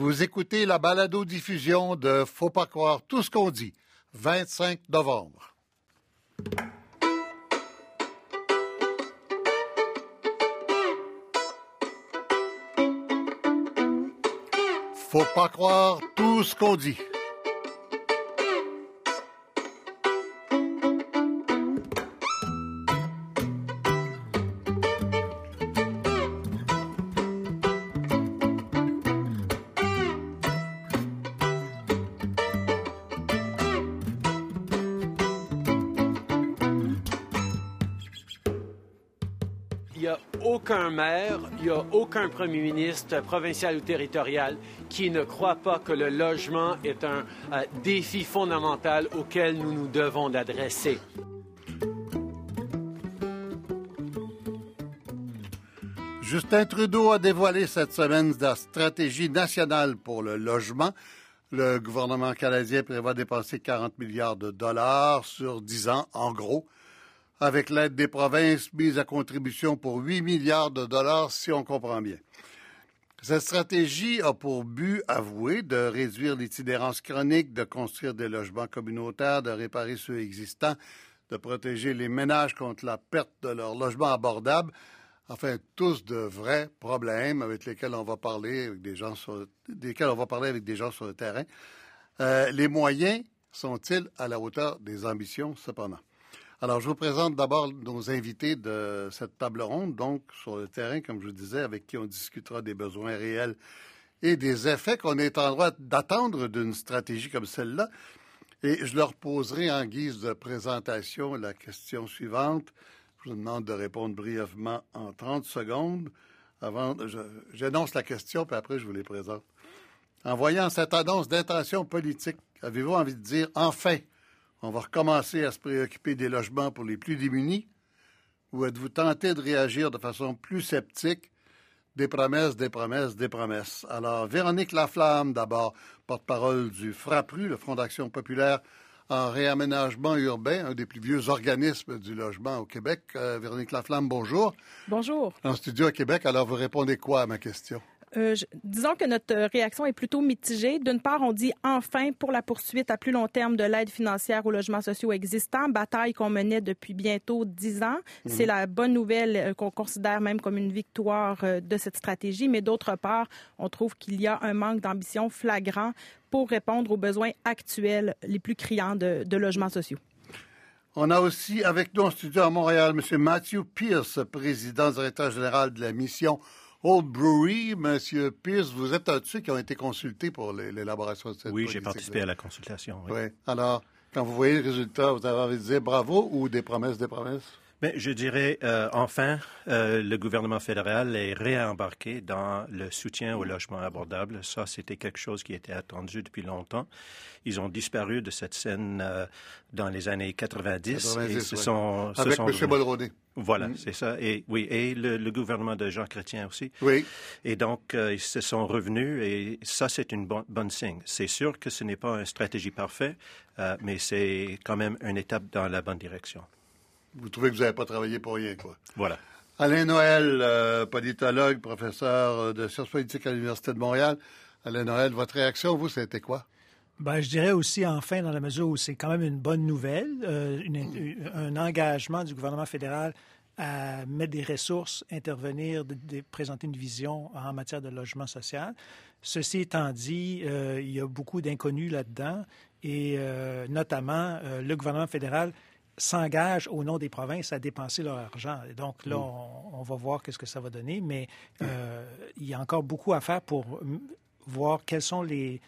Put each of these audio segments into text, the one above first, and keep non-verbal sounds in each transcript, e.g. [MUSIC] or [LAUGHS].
Vous écoutez la balado-diffusion de Faut pas croire tout ce qu'on dit, 25 novembre. Faut pas croire tout ce qu'on dit. Maire, il n'y a aucun premier ministre provincial ou territorial qui ne croit pas que le logement est un euh, défi fondamental auquel nous nous devons d'adresser. Justin Trudeau a dévoilé cette semaine la stratégie nationale pour le logement. Le gouvernement canadien prévoit dépenser 40 milliards de dollars sur 10 ans, en gros, avec l'aide des provinces mise à contribution pour 8 milliards de dollars, si on comprend bien. Cette stratégie a pour but avoué de réduire l'itinérance chronique, de construire des logements communautaires, de réparer ceux existants, de protéger les ménages contre la perte de leur logement abordable. Enfin, tous de vrais problèmes avec lesquels on va parler avec des gens sur, on va parler avec des gens sur le terrain. Euh, les moyens sont-ils à la hauteur des ambitions, cependant? Alors, je vous présente d'abord nos invités de cette table ronde, donc sur le terrain, comme je vous disais, avec qui on discutera des besoins réels et des effets qu'on est en droit d'attendre d'une stratégie comme celle-là. Et je leur poserai en guise de présentation la question suivante. Je vous demande de répondre brièvement en 30 secondes. Avant, j'annonce la question, puis après, je vous les présente. En voyant cette annonce d'intention politique, avez-vous envie de dire enfin, on va recommencer à se préoccuper des logements pour les plus démunis? Ou êtes-vous tenté de réagir de façon plus sceptique? Des promesses, des promesses, des promesses. Alors, Véronique Laflamme, d'abord, porte-parole du FRAPRU, le Front d'action populaire en réaménagement urbain, un des plus vieux organismes du logement au Québec. Euh, Véronique Laflamme, bonjour. Bonjour. En studio à Québec, alors vous répondez quoi à ma question? Euh, je, disons que notre réaction est plutôt mitigée. D'une part, on dit enfin pour la poursuite à plus long terme de l'aide financière aux logements sociaux existants, bataille qu'on menait depuis bientôt dix ans. Mmh. C'est la bonne nouvelle euh, qu'on considère même comme une victoire euh, de cette stratégie. Mais d'autre part, on trouve qu'il y a un manque d'ambition flagrant pour répondre aux besoins actuels les plus criants de, de logements sociaux. On a aussi avec nous en studio à Montréal M. Matthew Pierce, président directeur général de la mission Old Brewery. Monsieur Pierce, vous êtes un de ceux qui ont été consultés pour l'élaboration de cette Oui, j'ai participé à la consultation. Oui. oui. Alors, quand vous voyez le résultat, vous avez envie de dire bravo ou des promesses, des promesses? Bien, je dirais, euh, enfin, euh, le gouvernement fédéral est réembarqué dans le soutien au logement abordable. Ça, c'était quelque chose qui était attendu depuis longtemps. Ils ont disparu de cette scène euh, dans les années 90. 90 et se ouais. sont, se Avec sont M. Mulroney. Voilà, c'est ça. Et oui, et le, le, gouvernement de Jean Chrétien aussi. Oui. Et donc, ils se sont revenus et ça, c'est une bonne, bonne signe. C'est sûr que ce n'est pas une stratégie parfaite, mais c'est quand même une étape dans la bonne direction. Vous trouvez que vous n'avez pas travaillé pour rien, quoi. Voilà. Alain Noël, euh, politologue, professeur de sciences politiques à l'Université de Montréal. Alain Noël, votre réaction, vous, c'était quoi? Ben, je dirais aussi enfin dans la mesure où c'est quand même une bonne nouvelle, euh, une, un engagement du gouvernement fédéral à mettre des ressources, intervenir, de, de présenter une vision en matière de logement social. Ceci étant dit, euh, il y a beaucoup d'inconnus là-dedans et euh, notamment euh, le gouvernement fédéral s'engage au nom des provinces à dépenser leur argent. Et donc là, on, on va voir qu'est-ce que ça va donner, mais euh, il y a encore beaucoup à faire pour voir quels sont les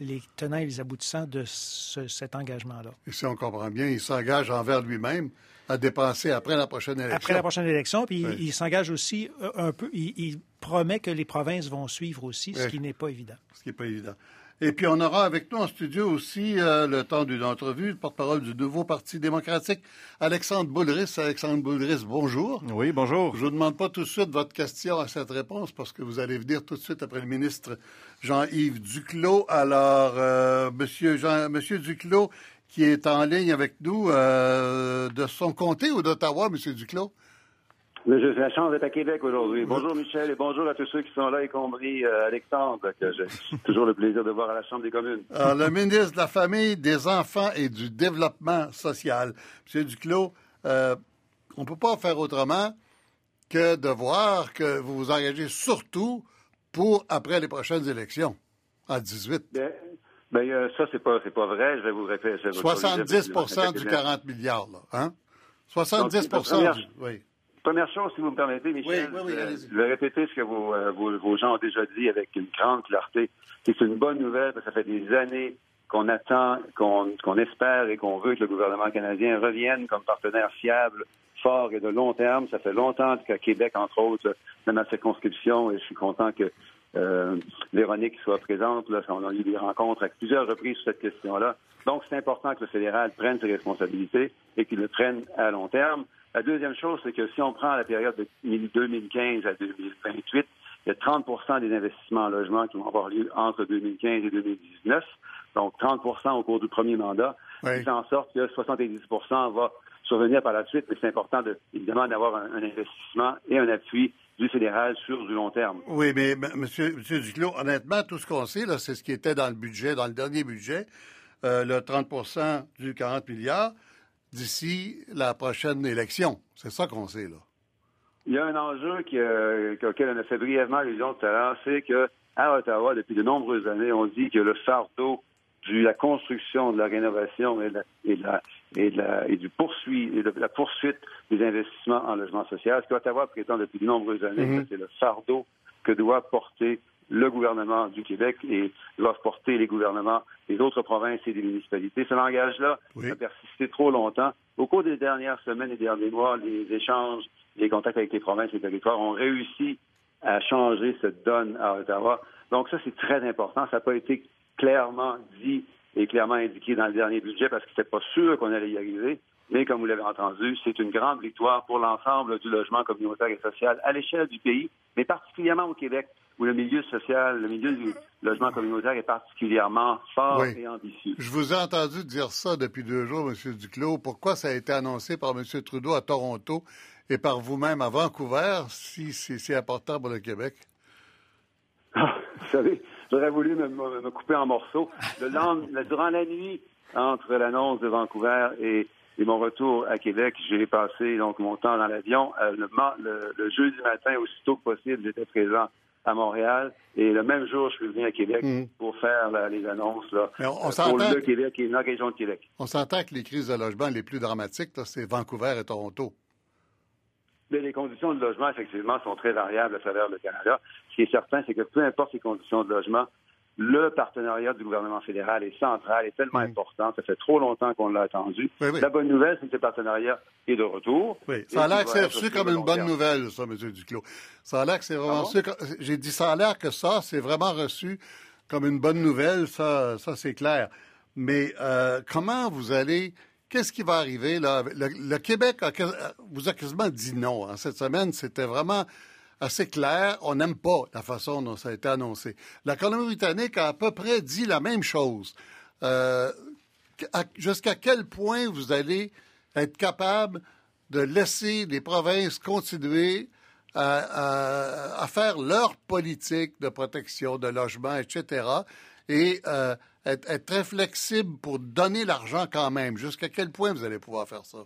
les tenants et les aboutissants de ce, cet engagement-là. Et si on comprend bien, il s'engage envers lui-même à dépenser après la prochaine élection. Après la prochaine élection, puis oui. il, il s'engage aussi un peu, il, il, promet que les provinces vont suivre aussi, ce qui n'est pas évident. Ce qui n'est pas évident. Et puis, on aura avec nous en studio aussi, euh, le temps d'une entrevue, le porte-parole du Nouveau Parti démocratique, Alexandre Boulris. Alexandre Boulris, bonjour. Oui, bonjour. Je vous demande pas tout de suite votre question à cette réponse parce que vous allez venir tout de suite après le ministre Jean-Yves Duclos. Alors, euh, monsieur, Jean, monsieur Duclos, qui est en ligne avec nous, euh, de son comté ou d'Ottawa, monsieur Duclos? J'ai la chance d'être à Québec aujourd'hui. Bonjour Michel et bonjour à tous ceux qui sont là, y compris euh, Alexandre, que j'ai [LAUGHS] toujours le plaisir de voir à la Chambre des communes. Alors, le ministre de la Famille, des Enfants et du Développement social, M. Duclos, euh, on ne peut pas faire autrement que de voir que vous vous engagez surtout pour après les prochaines élections, en 18. Ben, ben euh, ça, c'est pas, pas vrai. Je vais vous répéter. 70% du 40 milliards, là. Hein? 70 du, oui. Première chose, si vous me permettez, Michel, je vais répéter ce que euh, vos, gens ont déjà dit avec une grande clarté. C'est une bonne nouvelle parce que ça fait des années qu'on attend, qu'on espère et qu'on veut que le gouvernement canadien revienne comme partenaire fiable, fort et de long terme. Ça fait longtemps qu'à Québec, entre autres, dans ma circonscription, et je suis content que euh, Véronique soit présente. Là, on a eu des rencontres avec plusieurs reprises sur cette question-là. Donc, c'est important que le fédéral prenne ses responsabilités et qu'il le prenne à long terme. La deuxième chose, c'est que si on prend la période de 2015 à 2028, il y a 30% des investissements en logement qui vont avoir lieu entre 2015 et 2019. Donc, 30% au cours du premier mandat. Oui. en sorte que 70% va survenir par la suite, mais c'est important, de, évidemment, d'avoir un, investissement et un appui du fédéral sur du long terme. Oui, mais M. Duclos, honnêtement, tout ce qu'on sait, là, c'est ce qui était dans le budget, dans le dernier budget, euh, le 30% du 40 milliards d'ici la prochaine élection. C'est ça qu'on sait, là. Il y a un enjeu qui, euh, auquel on a fait brièvement allusion tout à l'heure, c'est qu'à Ottawa, depuis de nombreuses années, on dit que le fardeau de la construction, de la rénovation et, de et, et, du poursuit, et de la poursuite des investissements en logement social, ce qu'Ottawa prétend depuis de nombreuses années, mm-hmm. c'est le fardeau que doit porter le gouvernement du Québec et doivent porter les gouvernements des autres provinces et des municipalités. Ce langage-là a persisté trop longtemps. Au cours des dernières semaines et des derniers mois, les échanges, les contacts avec les provinces et les territoires ont réussi à changer cette donne à Ottawa. Donc ça, c'est très important. Ça n'a pas été clairement dit et clairement indiqué dans le dernier budget parce que c'était pas sûr qu'on allait y arriver. Mais comme vous l'avez entendu, c'est une grande victoire pour l'ensemble du logement communautaire et social à l'échelle du pays, mais particulièrement au Québec où le milieu social, le milieu du logement communautaire est particulièrement fort et ambitieux. Je vous ai entendu dire ça depuis deux jours, M. Duclos. Pourquoi ça a été annoncé par M. Trudeau à Toronto et par vous-même à Vancouver, si c'est si important pour le Québec? [LAUGHS] Ah, vous savez, j'aurais voulu me, couper en morceaux. durant la nuit, entre l'annonce de Vancouver et, mon retour à Québec, j'ai passé donc mon temps dans l'avion. Euh, le, le, jeudi matin, aussitôt que possible, j'étais présent à Montréal. Et le même jour, je suis venu à Québec hmm. pour faire les annonces là, pour le Québec et la région de Québec. On s'entend que les crises de logement les plus dramatiques, c'est Vancouver et Toronto. Mais les conditions de logement, effectivement, sont très variables à travers le Canada. Ce qui est certain, c'est que peu importe les conditions de logement, le partenariat du gouvernement fédéral est central, est tellement important. Ça fait trop longtemps qu'on l'a attendu. La bonne nouvelle, c'est que ce partenariat est de retour. Oui, ça a l'air que c'est reçu comme une bonne nouvelle, ça, M. Duclos. Ça a l'air que c'est vraiment reçu. J'ai dit ça a l'air que ça, c'est vraiment reçu comme une bonne nouvelle. Ça, ça c'est clair. Mais euh, comment vous allez. Qu'est-ce qui va arriver là? Le, Québec vous a quasiment dit non. Hein. Cette semaine, c'était vraiment assez clair. On n'aime pas la façon dont ça a été annoncé. La Colombie-Britannique a à peu près dit la même chose. Euh, jusqu'à quel point vous allez être capable de laisser les provinces continuer à, faire leur politique de protection, de logement, etc., et euh, être, être, très flexible pour donner l'argent quand même? Jusqu'à quel point vous allez pouvoir faire ça?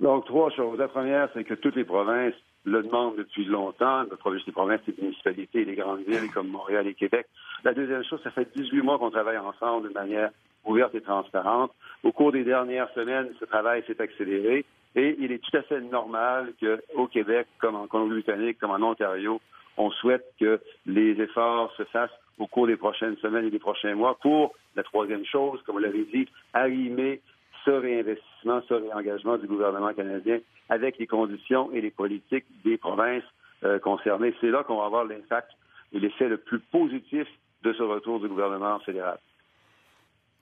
Donc, trois choses. La première, c'est que toutes les provinces le demande depuis longtemps, les provinces, les municipalités, les grandes villes comme Montréal et Québec. La deuxième chose, ça fait 18 mois qu'on travaille ensemble de manière ouverte et transparente. Au cours des dernières semaines, ce travail s'est accéléré et il est tout à fait normal qu'au Québec, comme en Colombie-Britannique, comme en Ontario, on souhaite que les efforts se fassent au cours des prochaines semaines et des prochains mois pour, la troisième chose, comme vous l'avez dit, arrimer ce réinvestissement, ce réengagement du gouvernement canadien avec les conditions et les politiques des provinces euh, concernées. C'est là qu'on va avoir l'impact et l'effet le plus positif de ce retour du gouvernement fédéral.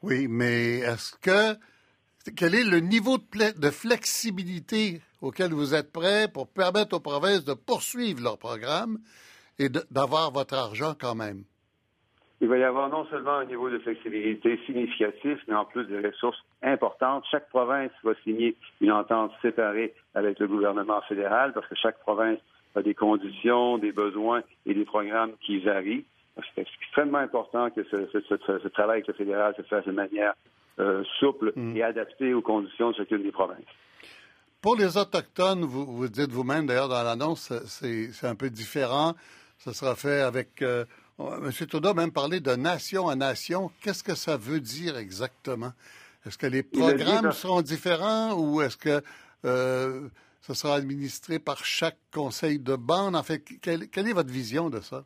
Oui, mais est-ce que quel est le niveau de, flexibilité auquel vous êtes prêt pour permettre aux provinces de poursuivre leur programme et d'avoir votre argent quand même? il va y avoir non seulement un niveau de flexibilité significatif, mais en plus des ressources importantes. Chaque province va signer une entente séparée avec le gouvernement fédéral parce que chaque province a des conditions, des besoins et des programmes qui varient. C'est extrêmement important que ce, travail avec le fédéral se fasse de manière euh, souple mm. et adaptée aux conditions de chacune des provinces. Pour les Autochtones, vous, vous dites vous-même d'ailleurs dans l'annonce, c'est un peu différent. Ça sera fait avec euh, M. Trudeau a même parlé de nation à nation. Qu'est-ce que ça veut dire exactement? Est-ce que les programmes seront différents ou est-ce que euh, ça sera administré par chaque conseil de bande? En fait, quelle, est votre vision de ça?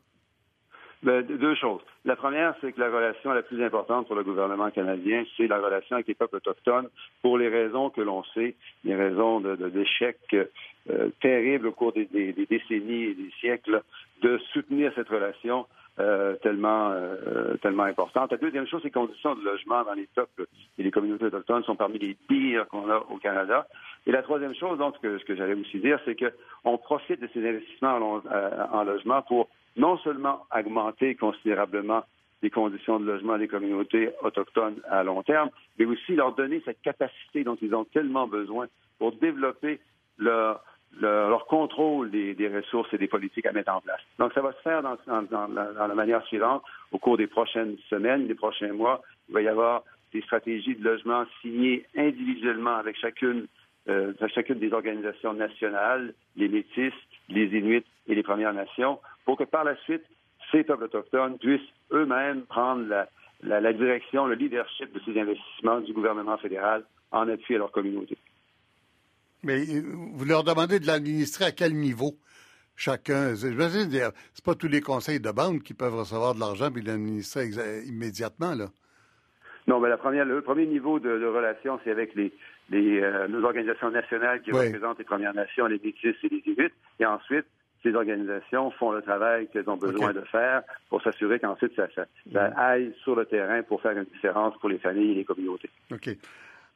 Ben, deux choses. La première, c'est que la relation la plus importante pour le gouvernement canadien, c'est la relation avec les peuples autochtones pour les raisons que l'on sait, les raisons d'échecs de, euh, terribles au cours des, décennies et des siècles, de soutenir cette relation euh, tellement, euh, tellement importante. La deuxième chose, les conditions de logement dans les peuples et les communautés autochtones sont parmi les pires qu'on a au Canada. Et la troisième chose, donc, ce que, j'allais aussi dire, c'est qu'on profite de ces investissements en, euh, en, logement pour non seulement augmenter considérablement les conditions de logement des communautés autochtones à long terme, mais aussi leur donner cette capacité dont ils ont tellement besoin pour développer leur, leur contrôle des, ressources et des politiques à mettre en place. Donc, ça va se faire dans, la, manière suivante. Au cours des prochaines semaines, des prochains mois, il va y avoir des stratégies de logement signées individuellement avec chacune, euh, chacune des organisations nationales, les Métis, les Inuits et les Premières Nations, pour que par la suite, ces peuples autochtones puissent eux-mêmes prendre la, la direction, le leadership de ces investissements du gouvernement fédéral en appui à leur communauté. Mais euh, vous leur demandez de l'administrer à quel niveau chacun? C'est pas tous les conseils de banque qui peuvent recevoir de l'argent et l'administrer immédiatement, là. Non, mais la première, le premier niveau de, relation, c'est avec les, les euh, nos organisations nationales qui représentent les Premières Nations, les Métis et les Inuits. Et ensuite, ces organisations font le travail qu'elles ont besoin de faire pour s'assurer qu'ensuite ça, ça, ça, aille sur le terrain pour faire une différence pour les familles et les communautés. OK.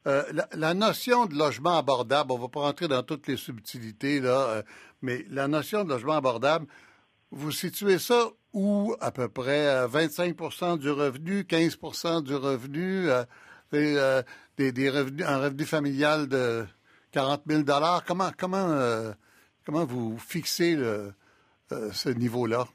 Euh, la, notion de logement abordable, on ne va pas rentrer dans toutes les subtilités, là, euh, mais la notion de logement abordable, vous situez ça où à peu près 25% euh, du revenu, 15% du revenu, des, revenus, un revenu familial de 40 000 Comment, comment, comment vous fixez ce niveau-là,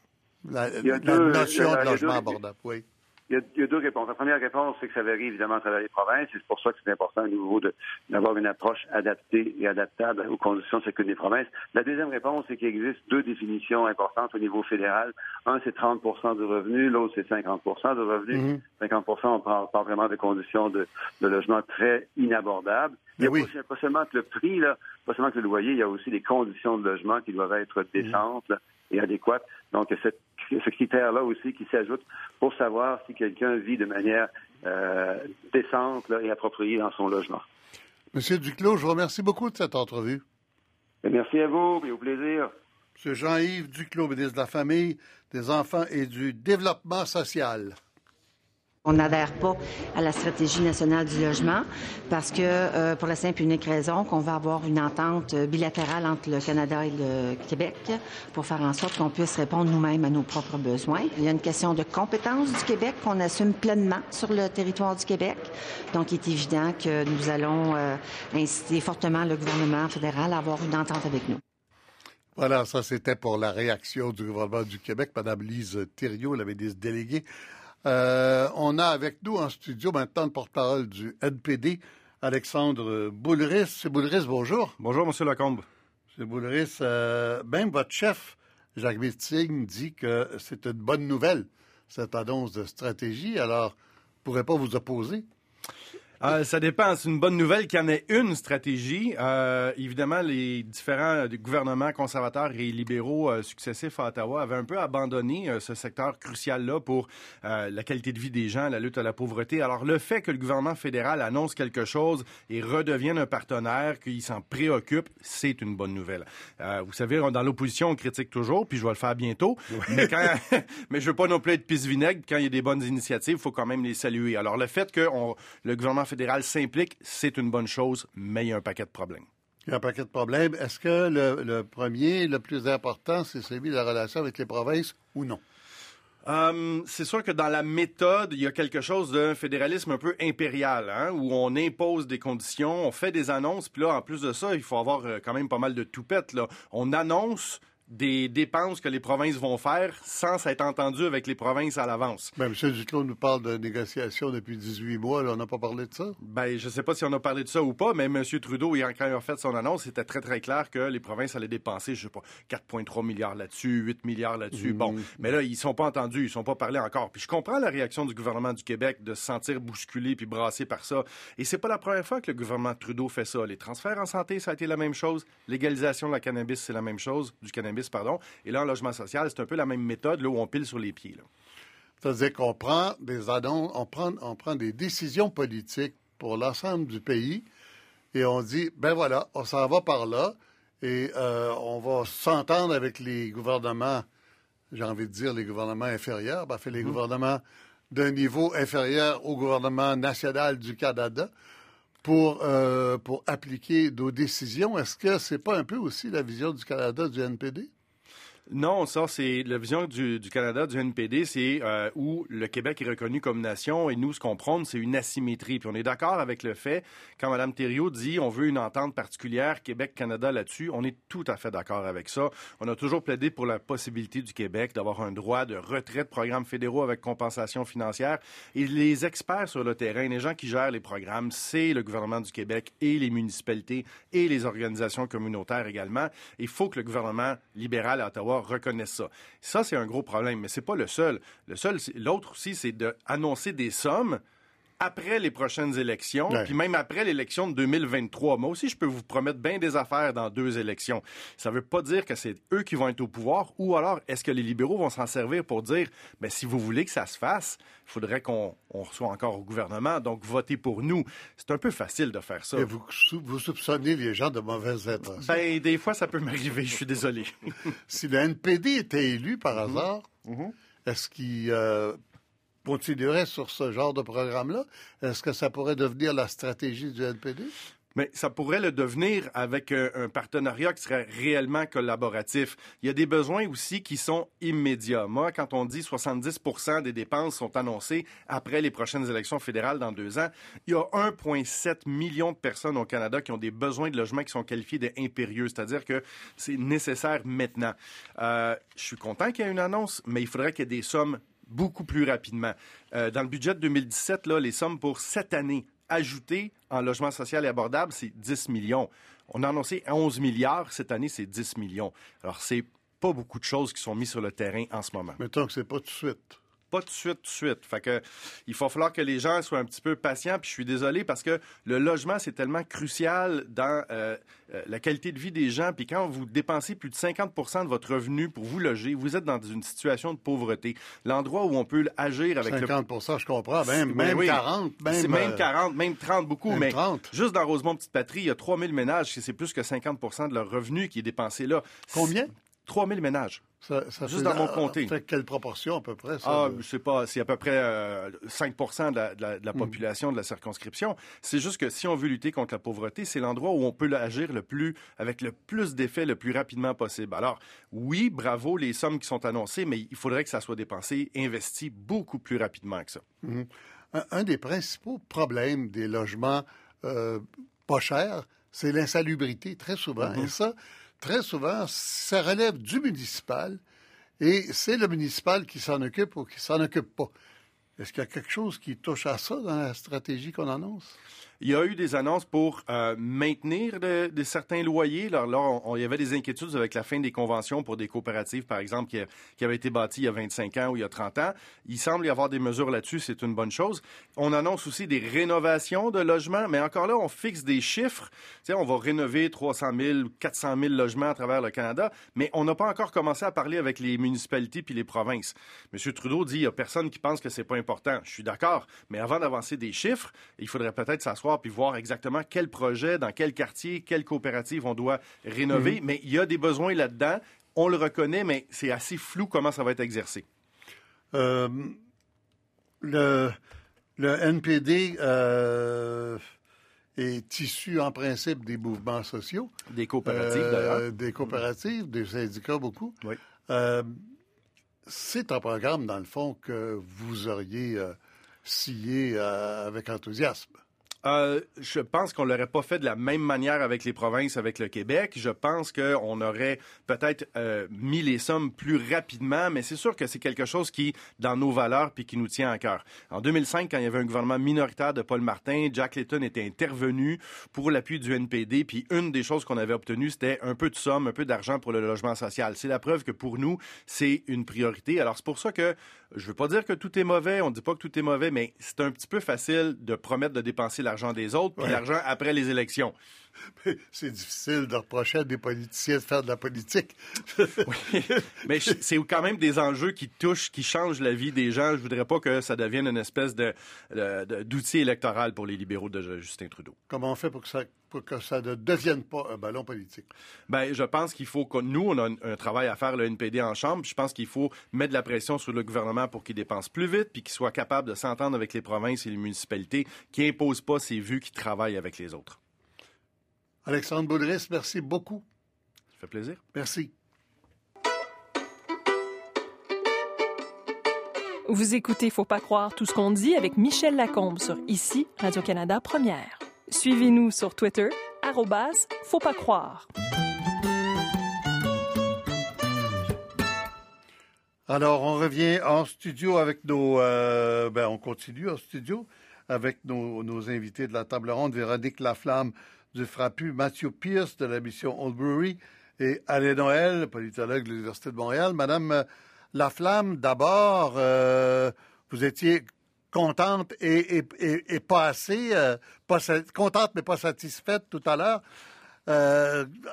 la, notion de logement abordable? Oui. Il y, a, deux réponses. La première réponse, c'est que ça varie évidemment à travers les provinces. C'est pour ça que c'est important au niveau d'avoir une approche adaptée et adaptable aux conditions de chacune des provinces. La deuxième réponse, c'est qu'il existe deux définitions importantes au niveau fédéral. Un, c'est 30 du revenu. L'autre, c'est 50 du revenu. 50 mm-hmm. on parle, vraiment de conditions de, logement très inabordables. Il y a pas, pas, seulement que le prix, là, pas seulement que le loyer, il y a aussi des conditions de logement qui doivent être décentes et adéquates. Donc, cette ce critère-là aussi qui s'ajoute pour savoir si quelqu'un vit de manière euh, décente et appropriée dans son logement. Monsieur Duclos, je vous remercie beaucoup de cette entrevue. merci à vous et au plaisir. Monsieur Jean-Yves Duclos, ministre de la Famille, des Enfants et du Développement social. On n'adhère pas à la stratégie nationale du logement parce que, euh, pour la simple et unique raison qu'on va avoir une entente bilatérale entre le Canada et le Québec pour faire en sorte qu'on puisse répondre nous-mêmes à nos propres besoins. Il y a une question de compétence du Québec qu'on assume pleinement sur le territoire du Québec. Donc, il est évident que nous allons euh, inciter fortement le gouvernement fédéral à avoir une entente avec nous. Voilà, ça c'était pour la réaction du gouvernement du Québec. Madame Lise Thériault, la ministre déléguée. Euh, on a avec nous en studio maintenant le porte-parole du NPD, Alexandre Boulris. M. Boulris, bonjour. Bonjour, M. Lacombe. M. Boulris, euh, même votre chef, Jacques Metzing, dit que c'est une bonne nouvelle, cette annonce de stratégie. Alors, ne pourrait pas vous opposer? Euh, ça dépend. C'est une bonne nouvelle qu'il y en ait une stratégie. Euh, évidemment, les différents gouvernements conservateurs et libéraux euh, successifs à Ottawa avaient un peu abandonné ce secteur crucial-là pour la qualité de vie des gens, la lutte à la pauvreté. Alors, le fait que le gouvernement fédéral annonce quelque chose et redevienne un partenaire, qu'il s'en préoccupe, c'est une bonne nouvelle. vous savez, dans l'opposition, on critique toujours, puis je vais le faire bientôt. Mais, quand... [LAUGHS] mais je veux pas non plus être pisse-vinaigre. Quand il y a des bonnes initiatives, il faut quand même les saluer. Alors, le fait que le gouvernement fédéral s'implique, c'est une bonne chose, mais il y a un paquet de problèmes. Il y a un paquet de problèmes. Est-ce que le, premier, le plus important, c'est celui de la relation avec les provinces ou non? Euh, c'est sûr que dans la méthode, il y a quelque chose d'un fédéralisme un peu impérial, hein, où on impose des conditions, on fait des annonces, puis là, en plus de ça, il faut avoir euh, quand même pas mal de toupettes. Là. On annonce, des dépenses que les provinces vont faire sans s'être entendu avec les provinces à l'avance. Ben, M. Duclos nous parle de négociations depuis 18 mois. on n'a pas parlé de ça? Ben, je ne sais pas si on a parlé de ça ou pas, mais M. Trudeau, quand il a fait son annonce, c'était très, très clair que les provinces allaient dépenser, je sais pas, 4,3 milliards là-dessus, 8 milliards là-dessus. Bon, mhm. mais là, ils ne sont pas entendus, ils ne sont pas parlés encore. Puis je comprends la réaction du gouvernement du Québec de se sentir bousculé puis brassé par ça. Et c'est pas la première fois que le gouvernement Trudeau fait ça. Les transferts en santé, ça a été la même chose. Légalisation de la cannabis, c'est la même chose, du cannabis pardon. Et là, en logement social, c'est un peu la même méthode là, où on pile sur les pieds. C'est-à-dire qu'on prend des annonces, on prend, on prend des décisions politiques pour l'ensemble du pays et on dit, ben voilà, on s'en va par là et euh, on va s'entendre avec les gouvernements, j'ai envie de dire les gouvernements inférieurs, ben, fait les mm-hmm. gouvernements d'un niveau inférieur au gouvernement national du Canada pour, euh, pour appliquer nos décisions. Est-ce que c'est pas un peu aussi la vision du Canada du NPD? Non, ça, c'est la vision du, Canada, du NPD, c'est euh, où le Québec est reconnu comme nation et nous, ce qu'on prône, c'est une asymétrie. Puis on est d'accord avec le fait, quand Mme Thériault dit on veut une entente particulière Québec-Canada là-dessus, on est tout à fait d'accord avec ça. On a toujours plaidé pour la possibilité du Québec d'avoir un droit de retrait de programmes fédéraux avec compensation financière. Et les experts sur le terrain, les gens qui gèrent les programmes, c'est le gouvernement du Québec et les municipalités et les organisations communautaires également. Il faut que le gouvernement libéral à Ottawa reconnaissent ça. Ça, c'est un gros problème, mais c'est pas le seul. Le seul, l'autre aussi, c'est d'annoncer des sommes après les prochaines élections, puis même après l'élection de 2023. Moi aussi, je peux vous promettre bien des affaires dans deux élections. Ça ne veut pas dire que c'est eux qui vont être au pouvoir, ou alors est-ce que les libéraux vont s'en servir pour dire, mais ben, si vous voulez que ça se fasse, il faudrait qu'on soit encore au gouvernement, donc votez pour nous. C'est un peu facile de faire ça. Et vous, vous soupçonnez les gens de mauvaises intentions. Ben, des fois, ça peut m'arriver, je suis désolé. [LAUGHS] si le NPD était élu par mhm. hasard, mhm. est-ce qu'il euh, continuerait sur ce genre de programme-là, est-ce que ça pourrait devenir la stratégie du NPD? Mais ça pourrait le devenir avec euh, un, partenariat qui serait réellement collaboratif. Il y a des besoins aussi qui sont immédiats. Moi, quand on dit 70% des dépenses sont annoncées après les prochaines élections fédérales dans deux ans, il y a 1,7 million de personnes au Canada qui ont des besoins de logement qui sont qualifiés d'impérieux, c'est-à-dire que c'est nécessaire maintenant. Euh, je suis content qu'il y ait une annonce, mais il faudrait qu'il y ait des sommes beaucoup plus rapidement. Euh, dans le budget de 2017, là, les sommes pour cette année ajoutées en logement social et abordable, c'est 10 millions. On a annoncé 11 milliards. Cette année, c'est 10 millions. Alors, c'est pas beaucoup de choses qui sont mises sur le terrain en ce moment. Mettons que c'est pas tout de suite pas tout de suite, tout de suite. Fait que, il va falloir que les gens soient un petit peu patients. Puis je suis désolé parce que le logement, c'est tellement crucial dans euh, euh, la qualité de vie des gens. Puis quand vous dépensez plus de 50 de votre revenu pour vous loger, vous êtes dans une situation de pauvreté. L'endroit où on peut agir avec 50 je comprends. Même, même 40. Même, même 40, euh, même 30, beaucoup. mais juste dans Rosemont-Petite-Patrie, il y a 3000 ménages. C'est plus que 50 de leur revenu qui est dépensé là. Combien? 3000 ménages. Ça, Juste dans mon comté. Fait quelle proportion à peu près? Ça, ah, je sais pas. C'est à peu près 5% euh, de la, hmm. population de la circonscription. C'est juste que si on veut lutter contre la pauvreté, c'est l'endroit où on peut agir le plus, avec le plus d'effets le plus rapidement possible. Alors, oui, bravo les sommes qui sont annoncées, mais il faudrait que ça soit dépensé, investi beaucoup plus rapidement que ça. Hmm. Un, des principaux problèmes des logements euh, pas chers, c'est l'insalubrité, très souvent. Mm-hmm. Et ça, très souvent, ça relève du municipal et c'est le municipal qui s'en occupe ou qui s'en occupe pas. Est-ce qu'il y a quelque chose qui touche à ça dans la stratégie qu'on annonce? Il y a eu des annonces pour euh, maintenir de, certains loyers. Alors là, il y avait des inquiétudes avec la fin des conventions pour des coopératives, par exemple, qui, qui, avaient été bâties il y a 25 ans ou il y a 30 ans. Il semble y avoir des mesures là-dessus, c'est une bonne chose. On annonce aussi des rénovations de logements, mais encore là, on fixe des chiffres. On va rénover 300 000 ou 400 000 logements à travers le Canada, mais on n'a pas encore commencé à parler avec les municipalités puis les provinces. M. Trudeau dit, il n'y a personne qui pense que c'est pas important. Je suis d'accord, mais avant d'avancer des chiffres, il faudrait peut-être s'asseoir puis voir exactement quel projet, dans quel quartier, quelle coopérative on doit rénover. Mhm. Mais il y a des besoins là-dedans. On le reconnaît, mais c'est assez flou comment ça va être exercé. Euh, le, NPD euh, est issu en principe des mouvements sociaux. Des coopératives, euh, d'ailleurs. Des coopératives, des syndicats, beaucoup. Oui. c'est un programme, dans le fond, que vous auriez scié avec enthousiasme. Euh, je pense qu'on l'aurait pas fait de la même manière avec les provinces, avec le Québec. Je pense qu'on aurait peut-être euh, mis les sommes plus rapidement, mais c'est sûr que c'est quelque chose qui, dans nos valeurs, puis qui nous tient à cœur. En 2005, quand il y avait un gouvernement minoritaire de Paul Martin, Jack Layton était intervenu pour l'appui du NPD, puis une des choses qu'on avait obtenues, c'était un peu de somme, un peu d'argent pour le logement social. C'est la preuve que pour nous, c'est une priorité. Alors c'est pour ça que je veux pas dire que tout est mauvais, on dit pas que tout est mauvais, mais c'est un petit peu facile de promettre de dépenser l'argent des autres, puis l'argent après les élections. C'est difficile de reprocher à des politiciens de faire de la politique. oui, mais c'est quand même des enjeux qui touchent, qui changent la vie des gens. Je voudrais pas que ça devienne une espèce de, d'outil électoral pour les libéraux de Justin Trudeau. Comment on fait pour que ça, pour que ça ne devienne pas un ballon politique? Ben, je pense qu'il faut que nous, on a un, travail à faire, le NPD en Chambre. Je pense qu'il faut mettre de la pression sur le gouvernement pour qu'il dépense plus vite, puis qu'il soit capable de s'entendre avec les provinces et les municipalités, qui imposent pas ses vues, qui travaillent avec les autres. Alexandre Boudris, merci beaucoup. Ça fait plaisir. Merci. Vous écoutez Faut pas croire tout ce qu'on dit avec Michel Lacombe sur ici Radio-Canada Première. Suivez-nous sur Twitter, arrobas, faut pas croire. Alors, on revient en studio avec nos... Euh, ben, on continue en studio avec nos, nos, invités de la table ronde, Véronique Laflamme du Frappu, Mathieu Pierce de la mission Old Brewery et Alain Noël, politologue de l'Université de Montréal. Madame euh, Laflamme, d'abord, euh, vous étiez contente et, pas assez, euh, contente mais pas satisfaite tout à l'heure.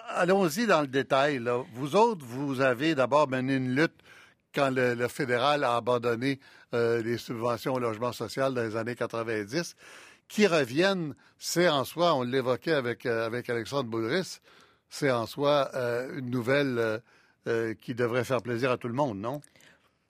Allons-y dans le détail. Vous autres, vous avez d'abord mené une lutte quand le, fédéral a abandonné les subventions au logement social dans les années 90 qui reviennent, c'est en soi, on l'évoquait avec, euh, Alexandre Boudris, c'est en soi euh, une nouvelle euh, qui devrait faire plaisir à tout le monde, non?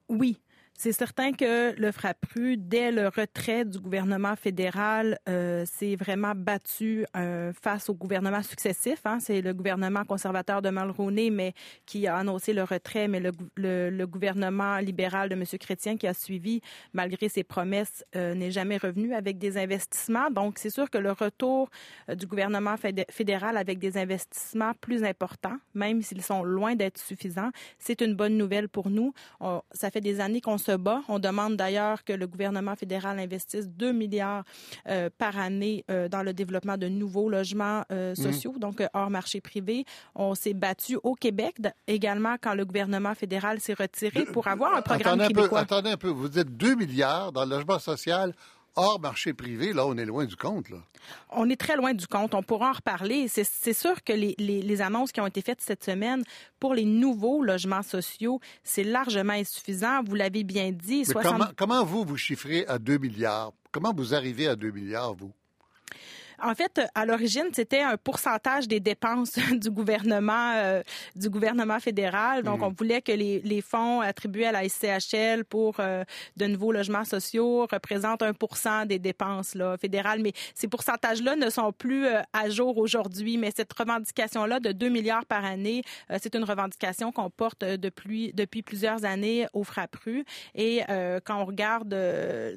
Oui. C'est certain que le FRAPRU, dès le retrait du gouvernement fédéral, euh, s'est vraiment battu euh, face au gouvernement successif. Hein. C'est le gouvernement conservateur de Mulroney, mais qui a annoncé le retrait, mais le, gouvernement libéral de M. Chrétien qui a suivi, malgré ses promesses, euh, n'est jamais revenu avec des investissements. Donc, c'est sûr que le retour du gouvernement fédéral avec des investissements plus importants, même s'ils sont loin d'être suffisants, c'est une bonne nouvelle pour nous. Ça fait des années qu'on se bat. On demande d'ailleurs que le gouvernement fédéral investisse 2 milliards euh, par année euh, dans le développement de nouveaux logements euh, mhm. sociaux, donc hors marché privé. On s'est battu au Québec également quand le gouvernement fédéral s'est retiré pour avoir un programme attendez québécois. Un peu, attendez un peu, vous dites 2 milliards dans le logement social hors marché privé, là, on est loin du compte. Là. On est très loin du compte. On pourra en reparler. C'est sûr que les, les, annonces qui ont été faites cette semaine pour les nouveaux logements sociaux, c'est largement insuffisant. Vous l'avez bien dit. comment, comment vous, vous chiffrez à 2 milliards? Comment vous arrivez à 2 milliards, vous? En fait, à l'origine, c'était un pourcentage des dépenses [LAUGHS] du gouvernement euh, du gouvernement fédéral. Donc, on mhm. voulait que les, les, fonds attribués à la SCHL pour euh, de nouveaux logements sociaux représentent un pour cent des dépenses là, fédérales. Mais ces pourcentages-là ne sont plus euh, à jour aujourd'hui. Mais cette revendication-là de 2 milliards par année, c'est une revendication qu'on porte depuis, depuis plusieurs années au FRAPRU. Et quand on regarde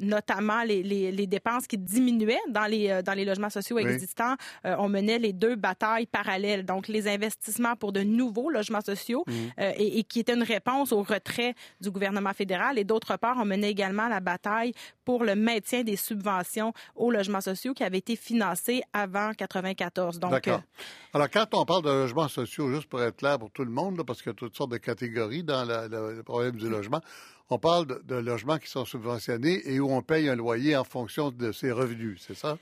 notamment les, les, les, dépenses qui diminuaient dans les, dans les logements sociaux, existants, euh, on menait les deux batailles parallèles. Donc, les investissements pour de nouveaux logements sociaux mm. euh, et, qui étaient une réponse au retrait du gouvernement fédéral. Et d'autre part, on menait également la bataille pour le maintien des subventions aux logements sociaux qui avaient été financés avant 94. Donc, D'accord. Euh, Alors, quand on parle de logements sociaux, juste pour être clair pour tout le monde, parce qu'il y a toutes sortes de catégories dans le problème du logement, on parle de, de, logements qui sont subventionnés et où on paye un loyer en fonction de ses revenus, c'est ça?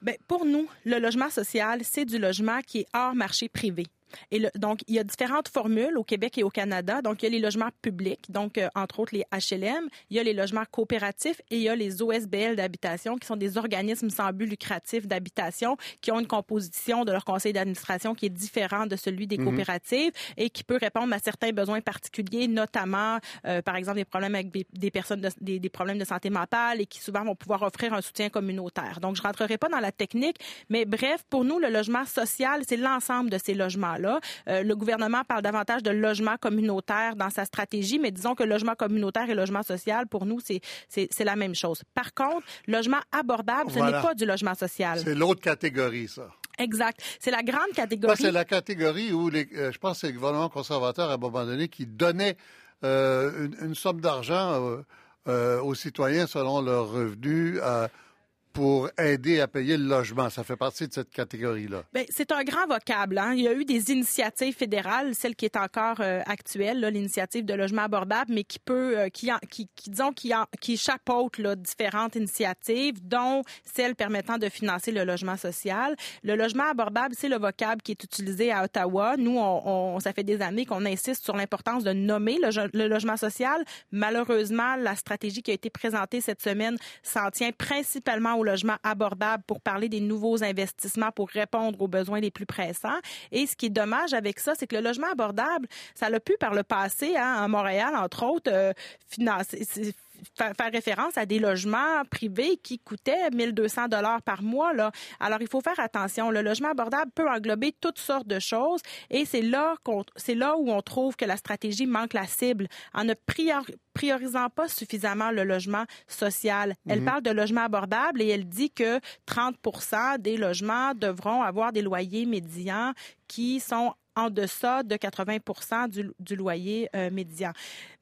Bien, pour nous, le logement social, c'est du logement qui est hors marché privé. Et donc, il y a différentes formules au Québec et au Canada. Donc, il y a les logements publics, donc euh, entre autres les HLM, il y a les logements coopératifs et il y a les OSBL d'habitation, qui sont des organismes sans but lucratif d'habitation, qui ont une composition de leur conseil d'administration qui est différente de celui des mhm. coopératives et qui peut répondre à certains besoins particuliers, notamment, euh, par exemple, des problèmes avec des, personnes, des, des, problèmes de santé mentale et qui souvent vont pouvoir offrir un soutien communautaire. Donc, je rentrerai pas dans la technique, mais bref, pour nous, le logement social, c'est l'ensemble de ces logements logement-là. Euh, le gouvernement parle davantage de logement communautaire dans sa stratégie, mais disons que logement communautaire et logement social, pour nous, c'est la même chose. Par contre, logement abordable, ce n'est pas du logement social. C'est l'autre catégorie, ça. Exact. C'est la grande catégorie. C'est la catégorie où les, euh, je pense que c'est le gouvernement conservateur à un moment donné qui donnait euh, une, somme d'argent aux citoyens selon leurs revenus pour aider à payer le logement. Ça fait partie de cette catégorie-là. Bien, c'est un grand vocable. Hein. Il y a eu des initiatives fédérales, celle qui est encore euh, actuelle, l'initiative de logement abordable, mais qui peut, euh, qui, disons, qui, qui chapeaute différentes initiatives, dont celle permettant de financer le logement social. Le logement abordable, c'est le vocable qui est utilisé à Ottawa. Nous, on, ça fait des années qu'on insiste sur l'importance de nommer le, le logement social. Malheureusement, la stratégie qui a été présentée cette semaine s'en tient principalement au logement abordable pour parler des nouveaux investissements pour répondre aux besoins les plus pressants. Et ce qui est dommage avec ça, c'est que le logement abordable, ça l'a pu par le passé, hein, à Montréal, entre autres, euh, financer faire, référence à des logements privés qui coûtaient 1200 dollars par mois. Là. Alors, il faut faire attention. Le logement abordable peut englober toutes sortes de choses et c'est là, c'est là où on trouve que la stratégie manque la cible en ne priorisant pas suffisamment le logement social. Elle mhm. parle de logement abordable et elle dit que 30 des logements devront avoir des loyers médians qui sont en deçà de 80 du, du loyer euh, médian.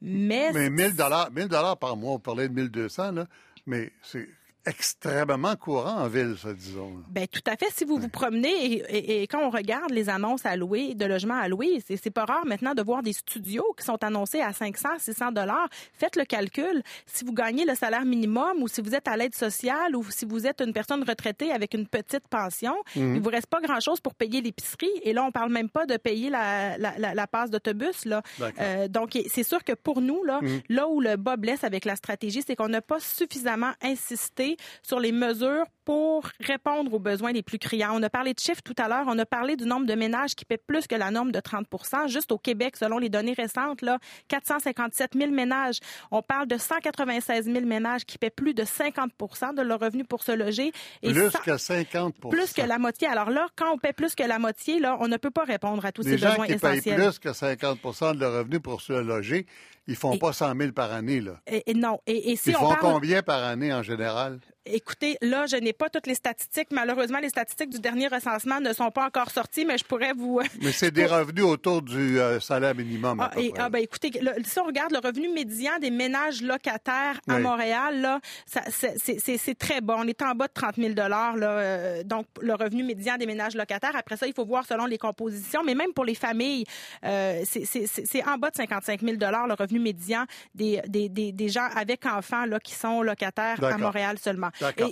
Mais, mais 1000 dollars, 1000 dollars par mois, on parlait de 1200 là, mais c'est extrêmement courant en ville, ça, disons. Ben tout à fait. Si vous vous promenez et, et, quand on regarde les annonces à louer, de logements à louer, c'est pas rare maintenant de voir des studios qui sont annoncés à 500, 600 dollars. Faites le calcul. Si vous gagnez le salaire minimum ou si vous êtes à l'aide sociale ou si vous êtes une personne retraitée avec une petite pension, mhm. il vous reste pas grand-chose pour payer l'épicerie. Et là, on parle même pas de payer la, la, la, passe d'autobus. Là. Euh, donc, c'est sûr que pour nous, là, mhm. là où le bas blesse avec la stratégie, c'est qu'on n'a pas suffisamment insisté sur les mesures pour répondre aux besoins les plus criants. On a parlé de chiffres tout à l'heure. On a parlé du nombre de ménages qui paient plus que la norme de 30% Juste au Québec, selon les données récentes, là, 457 000 ménages. On parle de 196 000 ménages qui paient plus de 50% de leur revenu pour se loger. Et plus que 50 Plus que la moitié. Alors là, quand on paie plus que la moitié, là, on ne peut pas répondre à tous ces besoins essentiels. Gens qui payent plus que 50 de leur revenu pour se loger, ils font pas 100 000 par année, là. Et, non. Et, si Ils font combien par année en général? Écoutez, là, je n'ai pas toutes les statistiques. Malheureusement, les statistiques du dernier recensement ne sont pas encore sorties, mais je pourrais vous. Mais c'est des revenus autour du euh, salaire minimum. Ah, ah, ben, écoutez, si on regarde le revenu médian des ménages locataires à Montréal, là, c'est très bon. On est en bas de 30 000 là, euh, donc le revenu médian des ménages locataires. Après ça, il faut voir selon les compositions, mais même pour les familles, euh, c'est en bas de 55 000 le revenu médian des, des, des, gens avec enfants là, qui sont locataires à Montréal seulement.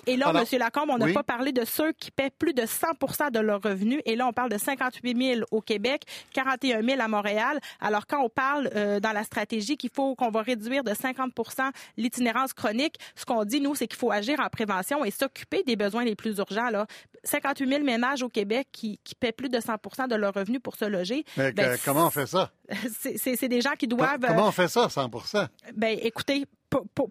Et, là, M. Lacombe, on n'a pas parlé de ceux qui paient plus de 100% de leurs revenus. Et là, on parle de 58 000 au Québec, 41 000 à Montréal. Alors, quand on parle euh, dans la stratégie qu'il faut qu'on va réduire de 50% l'itinérance chronique, ce qu'on dit, nous, c'est qu'il faut agir en prévention et s'occuper des besoins les plus urgents. Là. 58 000 ménages au Québec qui, qui paient plus de 100% de leurs revenus pour se loger. Mais ben, comment on fait ça? [LAUGHS] C'est des gens qui doivent... Comment on fait ça, 100 Ben, écoutez,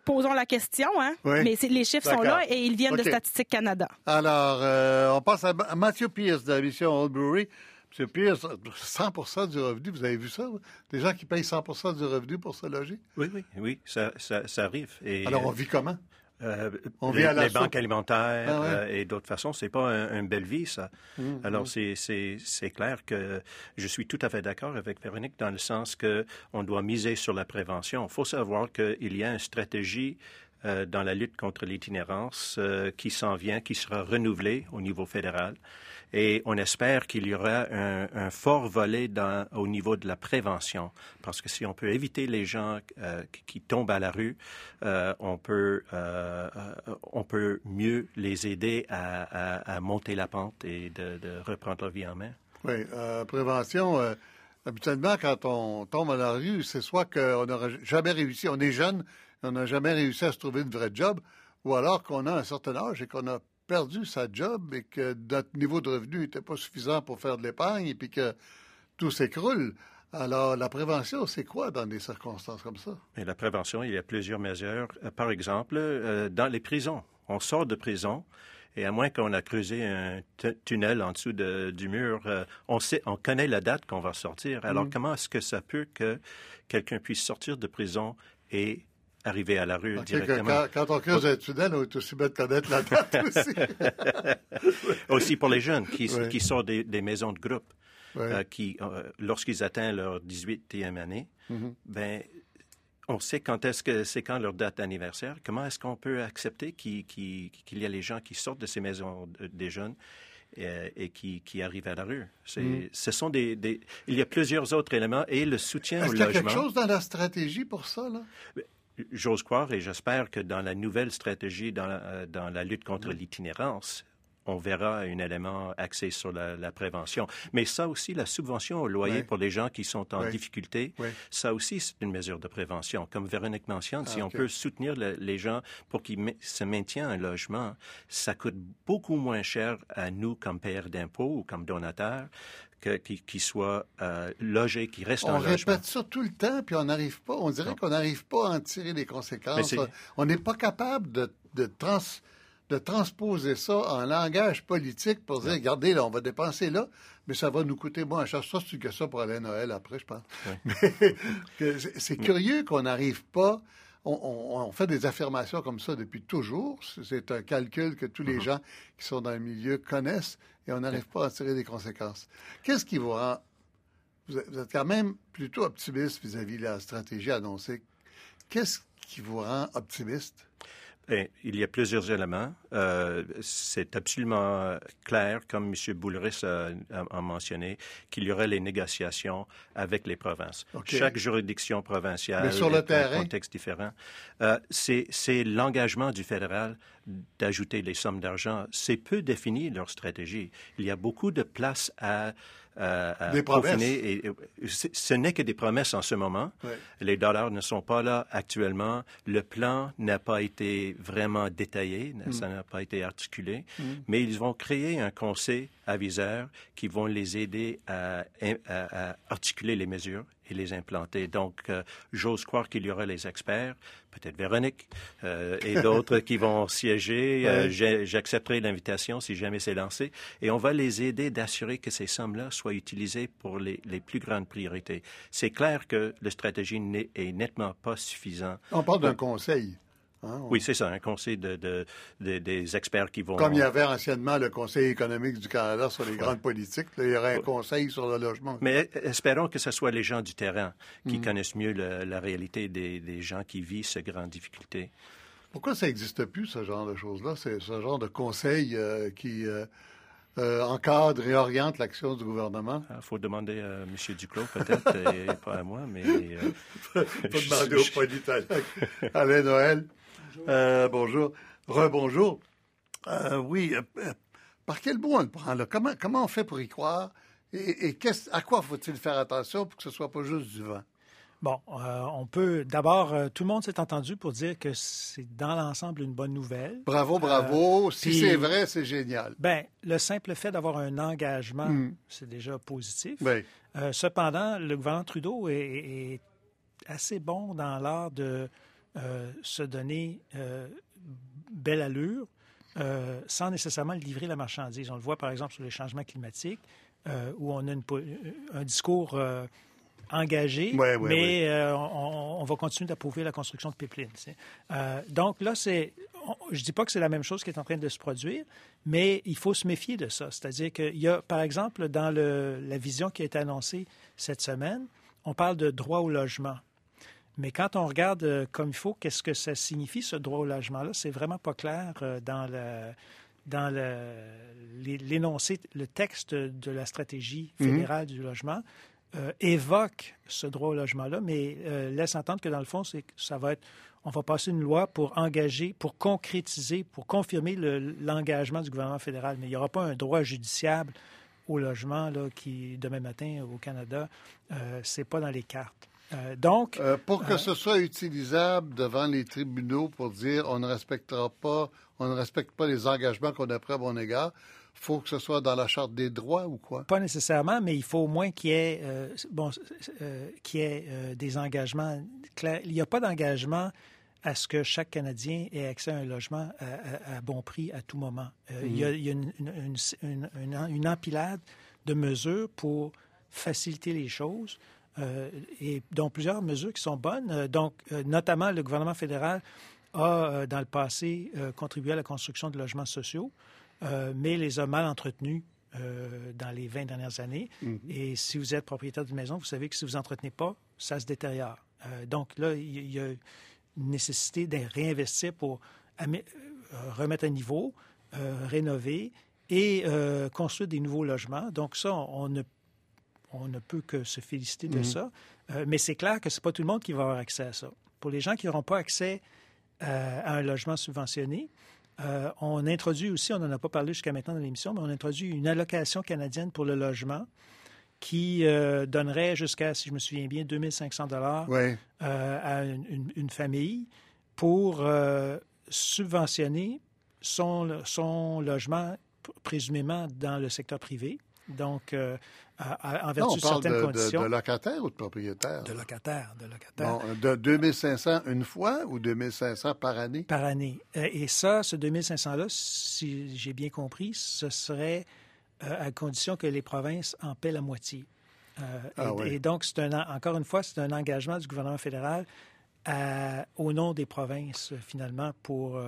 posons la question, hein? Mais les chiffres sont là et ils viennent de Statistique Canada. Alors, euh, on passe à Mathieu Pierce de la mission Old Brewery. M. Pierce, 100% du revenu, vous avez vu ça? Des gens qui payent 100% du revenu pour se loger? Oui, oui, oui, ça, ça, arrive. Alors, on vit comment? Euh, on les, les banques alimentaires ah euh, et d'autres façons, c'est pas une belle vie ça. Mmh, Alors mmh. c'est clair que je suis tout à fait d'accord avec Véronique dans le sens que on doit miser sur la prévention. Il faut savoir qu'il y a une stratégie euh, dans la lutte contre l'itinérance qui s'en vient, qui sera renouvelée au niveau fédéral. Et on espère qu'il y aura un, fort volet au niveau de la prévention, parce que si on peut éviter les gens euh, qui, tombent à la rue, euh, on, peut, euh, on peut mieux les aider à, monter la pente et de, reprendre leur vie en main. Oui, prévention. habituellement, quand on tombe à la rue, c'est soit qu'on n'aura jamais réussi, on est jeune, on n'a jamais réussi à se trouver une vraie job, ou alors qu'on a un certain âge et qu'on a perdu sa job et que notre niveau de revenu n'était pas suffisant pour faire de l'épargne et puis que tout s'écroule. Alors, la prévention, c'est quoi dans des circonstances comme ça? Et la prévention, il y a plusieurs mesures. Euh, par exemple, euh, dans les prisons. On sort de prison Et à moins qu'on a creusé un tunnel en dessous du mur, euh, on sait, on connaît la date qu'on va sortir. Alors, mm. comment est-ce que ça peut que quelqu'un puisse sortir de prison et arriver à la rue directement. Quand, on creuse un tunnel, on est aussi bien de connaître la date [LAUGHS] aussi. [LAUGHS] aussi pour les jeunes qui, qui sortent des, maisons de groupe, euh, qui, euh, lorsqu'ils atteignent leur 18e année, mm-hmm. ben, on sait quand est-ce que c'est quand leur date d'anniversaire. Comment est-ce qu'on peut accepter qu'il y a les gens qui sortent de ces maisons des jeunes euh, et, qui, arrivent à la rue. Mm. Ce sont des, Il y a plusieurs autres éléments et le soutien au logement. Est-ce qu'il y a quelque chose dans la stratégie pour ça, là? J'ose croire et j'espère que dans la nouvelle stratégie dans la, euh, dans la lutte contre l'itinérance, on verra un élément axé sur la, prévention. Mais ça aussi, la subvention au loyer pour les gens qui sont en difficulté, ça aussi, c'est une mesure de prévention. Comme Véronique mentionne, si ah, on peut soutenir les gens pour qu'ils se maintiennent un logement, ça coûte beaucoup moins cher à nous comme payeurs d'impôts ou comme donateurs qui, soient euh, logés, qui restent en logement. On répète ça tout le temps, puis on n'arrive pas. On dirait qu'on n'arrive pas à en tirer les conséquences. On n'est pas capable de, de trans de transposer ça en langage politique pour dire, regardez, là, on va dépenser là, mais ça va nous coûter moins cher. Ça, c'est que ça pour aller à Noël après, je pense. [LAUGHS] c'est curieux qu'on n'arrive pas. On, fait des affirmations comme ça depuis toujours. C'est un calcul que tous les uh-huh. gens qui sont dans le milieu connaissent et on n'arrive pas à tirer des conséquences. Qu'est-ce qui vous rend... Vous êtes quand même plutôt optimiste vis-à-vis -vis de la stratégie annoncée. Qu'est-ce qui vous rend optimiste? Ben, il y a plusieurs éléments. Euh, c'est absolument clair, comme M. Boulris a, mentionné, qu'il y aurait les négociations avec les provinces. Chaque juridiction provinciale a un contexte différent. Euh, c'est l'engagement du fédéral d'ajouter les sommes d'argent. C'est peu défini leur stratégie. Il y a beaucoup de place à euh, des promesses. Et, ce n'est que des promesses en ce moment. Les dollars ne sont pas là actuellement. Le plan n'a pas été vraiment détaillé, mm. ça n'a pas été articulé. Mm. Mais ils vont créer un conseil aviseur qui vont les aider à, articuler les mesures et les implanter. Donc, euh, j'ose croire qu'il y aura les experts, peut-être Véronique euh, et d'autres [LAUGHS] qui vont siéger. Euh, j'accepterai l'invitation si jamais c'est lancé. Et on va les aider d'assurer que ces sommes-là soient utilisées pour les, les plus grandes priorités. C'est clair que la stratégie n'est nettement pas suffisante. On parle d'un conseil. Hein, oui, c'est ça, un conseil de, des experts qui vont... Comme il y avait anciennement le Conseil économique du Canada sur les grandes politiques, il y aurait un conseil sur le logement. Mais espérons que ce soit les gens du terrain qui mm. connaissent mieux la réalité des, gens qui vivent ces grandes difficultés. Pourquoi ça n'existe plus, ce genre de choses-là? C'est ce genre de conseil euh, qui... Euh, euh, encadre et oriente l'action du gouvernement? Il ah, faut demander à M. Duclos, peut-être, [LAUGHS] et pas à moi, mais... Il faut [LAUGHS] demander au politologue. Alain Noël. Euh, bonjour. Rebonjour. Euh, oui, euh, par quel bout on le prend là? Comment, comment on fait pour y croire? Et, à quoi faut-il faire attention pour que ce soit pas juste du vent? Bon, on peut d'abord, tout le monde s'est entendu pour dire que c'est dans l'ensemble une bonne nouvelle. Bravo, bravo. si c'est vrai, c'est génial. Ben, le simple fait d'avoir un engagement, hmm. c'est déjà positif. Oui. cependant, le gouvernement Trudeau est assez bon dans l'art de se donner euh, belle allure euh, sans nécessairement livrer la marchandise. On le voit par exemple sur les changements climatiques, où on a un discours engagé, mais on, va continuer d'approuver la construction de pipelines. donc là, c'est, je dis pas que c'est la même chose qui est en train de se produire, mais il faut se méfier de ça. C'est-à-dire qu'il y a, par exemple, dans le, la vision qui a été annoncée cette semaine, on parle de droit au logement. Mais quand on regarde euh, comme il faut, qu'est-ce que ça signifie, ce droit au logement-là, c'est vraiment pas clair euh, dans le dans l'énoncé, le, texte de la stratégie mhm. fédérale du logement euh, évoque ce droit au logement-là, mais laisse entendre que dans le fond, c'est ça va être, on va passer une loi pour engager, pour concrétiser, pour confirmer l'engagement du gouvernement fédéral. Mais il n'y aura pas un droit judiciable au logement là, qui, demain matin au Canada, euh, c'est pas dans les cartes. Euh, donc, euh, pour que ce soit utilisable devant les tribunaux pour dire on ne respectera pas, on ne respecte pas les engagements qu'on a pris à mon égard, faut que ce soit dans la charte des droits ou quoi? Pas nécessairement, mais il faut au moins qu'il y ait, bon, qu'il y ait des engagements clairs. Il n'y a pas d'engagement à ce que chaque Canadien ait accès à un logement à, bon prix à tout moment. Il y a, une, une, empilade de mesures pour faciliter les choses. Et dont plusieurs mesures qui sont bonnes. donc, notamment, le gouvernement fédéral a, dans le passé, contribué à la construction de logements sociaux, mais les a mal entretenus euh, dans les 20 dernières années. Mhm. Et si vous êtes propriétaire d'une maison, vous savez que si vous n'entretenez pas, ça se détériore. Euh, donc là, il y, a une nécessité de réinvestir pour euh, remettre à niveau, rénover et construire des nouveaux logements. Donc ça, on ne, on ne peut que se féliciter de mhm. ça. mais c'est clair que ce n'est pas tout le monde qui va avoir accès à ça. Pour les gens qui n'auront pas accès à un logement subventionné, euh, on introduit aussi, on n'en a pas parlé jusqu'à maintenant dans l'émission, mais on introduit une allocation canadienne pour le logement qui euh, donnerait jusqu'à, si je me souviens bien, 2500 dollars euh, à une, famille pour subventionner son, son logement présumément dans le secteur privé. Donc, en vertu de certaines conditions. De, de, locataire ou de propriétaire? De locataire, de locataire. Bon, de 2500 une fois ou 2500 par année? Par année. Euh, et ça, ce 2500-là, si j'ai bien compris, ce serait euh, à condition que les provinces en paient la moitié. Euh, ah et, donc, c'est un, encore une fois, c'est un engagement du gouvernement fédéral au nom des provinces, finalement, pour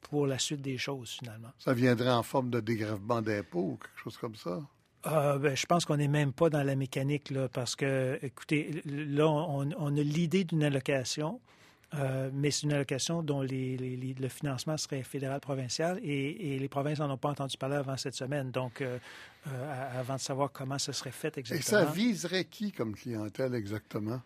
pour la suite des choses, finalement. Ça viendrait en forme de dégrèvement d'impôts ou quelque chose comme ça? Ah, ben, je pense qu'on n'est même pas dans la mécanique, là, parce que, écoutez, là, on, a l'idée d'une allocation, euh, mais c'est une allocation dont le financement serait fédéral-provincial et, les provinces n'en ont pas entendu parler avant cette semaine, donc euh, euh, avant de savoir comment ce serait fait exactement. Et ça viserait qui comme clientèle exactement?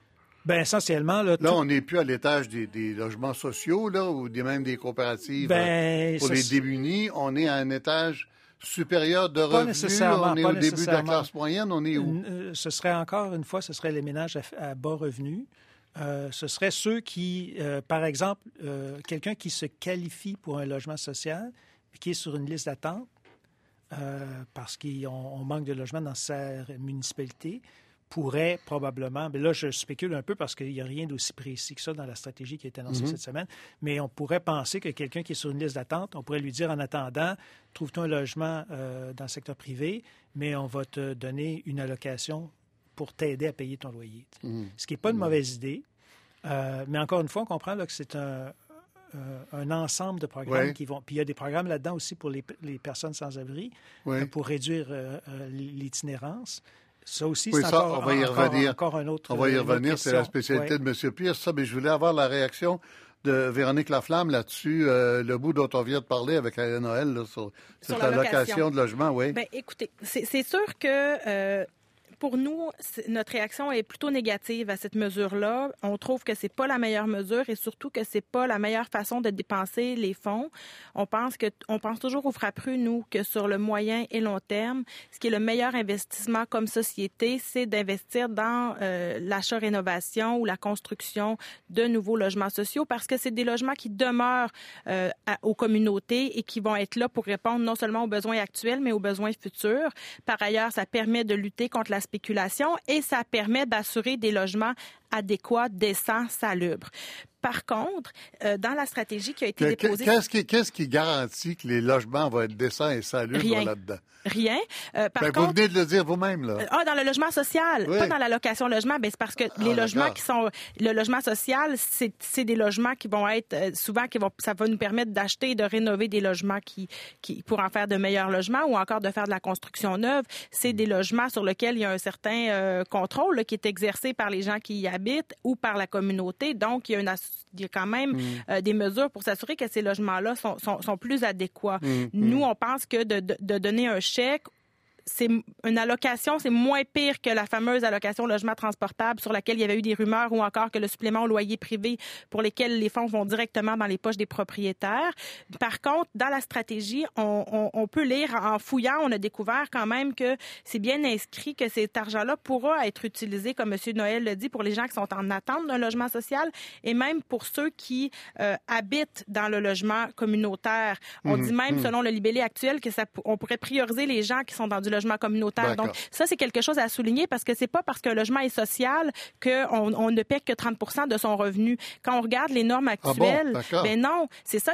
Ben essentiellement là. Là, on n'est plus à l'étage des, logements sociaux là, ou même des coopératives ben, pour les démunis. On est à un étage supérieur de revenus, on est au début de la classe moyenne, on est où? Euh, ce serait encore une fois, ce serait les ménages à, bas revenus. Euh, ce serait ceux qui, euh, par exemple, quelqu'un qui se qualifie pour un logement social, qui est sur une liste d'attente parce qu'on manque de logements dans sa municipalité, pourrait probablement, mais là je spécule un peu parce qu'il n'y a rien d'aussi précis que ça dans la stratégie qui a été annoncée mhm. cette semaine, mais on pourrait penser que quelqu'un qui est sur une liste d'attente, on pourrait lui dire en attendant, trouve-toi un logement euh, dans le secteur privé, mais on va te donner une allocation pour t'aider à payer ton loyer. Mhm. Ce qui n'est pas une mhm. mauvaise idée, euh, mais encore une fois, on comprend que c'est un, euh, ensemble de programmes qui vont. Puis il y a des programmes là-dedans aussi pour les, personnes sans abri, pour réduire l'itinérance. Ça aussi, c'est encore, on va y revenir. Encore un autre. On va y revenir, c'est la spécialité de M. Pierce. Ça, mais je voulais avoir la réaction de Véronique Laflamme là-dessus, euh, le bout dont on vient de parler avec Alain Noël sur, cette allocation de logement, oui. Bien, écoutez, c'est sûr que euh, pour nous, notre réaction est plutôt négative à cette mesure-là. On trouve que c'est pas la meilleure mesure et surtout que c'est pas la meilleure façon de dépenser les fonds. On pense que on pense toujours au frappru nous que sur le moyen et long terme, ce qui est le meilleur investissement comme société, c'est d'investir dans euh, l'achat-rénovation ou la construction de nouveaux logements sociaux parce que c'est des logements qui demeurent euh, aux communautés et qui vont être là pour répondre non seulement aux besoins actuels mais aux besoins futurs. Par ailleurs, ça permet de lutter contre la et ça permet d'assurer des logements adéquats, décents, salubres. Par contre, euh, dans la stratégie qui a été déposée... Qu'est-ce qui, garantit que les logements vont être décents et salubres là-dedans? Rien. Euh, par ben, contre, vous venez de le dire vous-même, là. ah, dans le logement social, pas dans la location logement. Ben, c'est parce que les ah, logements qui sont... Le logement social, c'est, des logements qui vont être... Euh, souvent, qui vont, ça va nous permettre d'acheter et de rénover des logements qui, qui, pour en faire de meilleurs logements ou encore de faire de la construction neuve. C'est des logements sur lesquels il y a un certain euh, contrôle qui est exercé par les gens qui y habitent ou par la communauté. Donc, il y a une il y a quand même mm. euh, des mesures pour s'assurer que ces logements-là sont, sont, sont, plus adéquats. Mm. Nous, mm. on pense que de, de, de donner un chèque c'est une allocation, c'est moins pire que la fameuse allocation logement transportable sur laquelle il y avait eu des rumeurs ou encore que le supplément au loyer privé pour lesquels les fonds vont directement dans les poches des propriétaires. Par contre, dans la stratégie, on, on, peut lire en fouillant, on a découvert quand même que c'est bien inscrit que cet argent-là pourra être utilisé, comme M. Noël le dit, pour les gens qui sont en attente d'un logement social et même pour ceux qui euh, habitent dans le logement communautaire. On mmh, dit même, mmh. selon le libellé actuel, que ça, on pourrait prioriser les gens qui sont dans du logement communautaire. Donc, ça, c'est quelque chose à souligner parce que c'est pas parce qu'un logement est social qu'on on ne paie que 30 de son revenu. Quand on regarde les normes ah actuelles, ben non, c'est ça.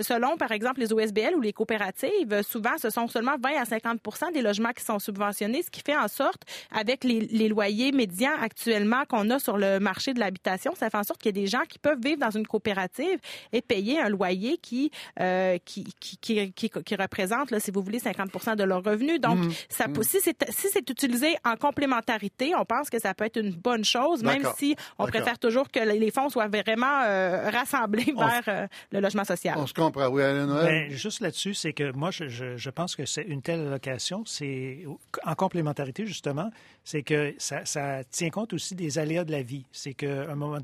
selon, par exemple, les OSBL ou les coopératives, souvent, ce sont seulement 20 à 50% des logements qui sont subventionnés, ce qui fait en sorte, avec les, les loyers médians actuellement qu'on a sur le marché de l'habitation, ça fait en sorte qu'il y a des gens qui peuvent vivre dans une coopérative et payer un loyer qui, euh, qui, qui, qui, qui, représente, là, si vous voulez, 50 de leur revenu. Donc, mmh. ça, mmh. si c'est si c'est utilisé en complémentarité, on pense que ça peut être une bonne chose, même si on préfère toujours que les fonds soient vraiment euh, rassemblés vers euh, le logement social. On se comprend, oui, Alain ben, juste là-dessus, c'est que moi, je, je, je pense que c'est une telle allocation, c'est en complémentarité, justement, c'est que ça, ça, tient compte aussi des aléas de la vie. C'est qu'à un moment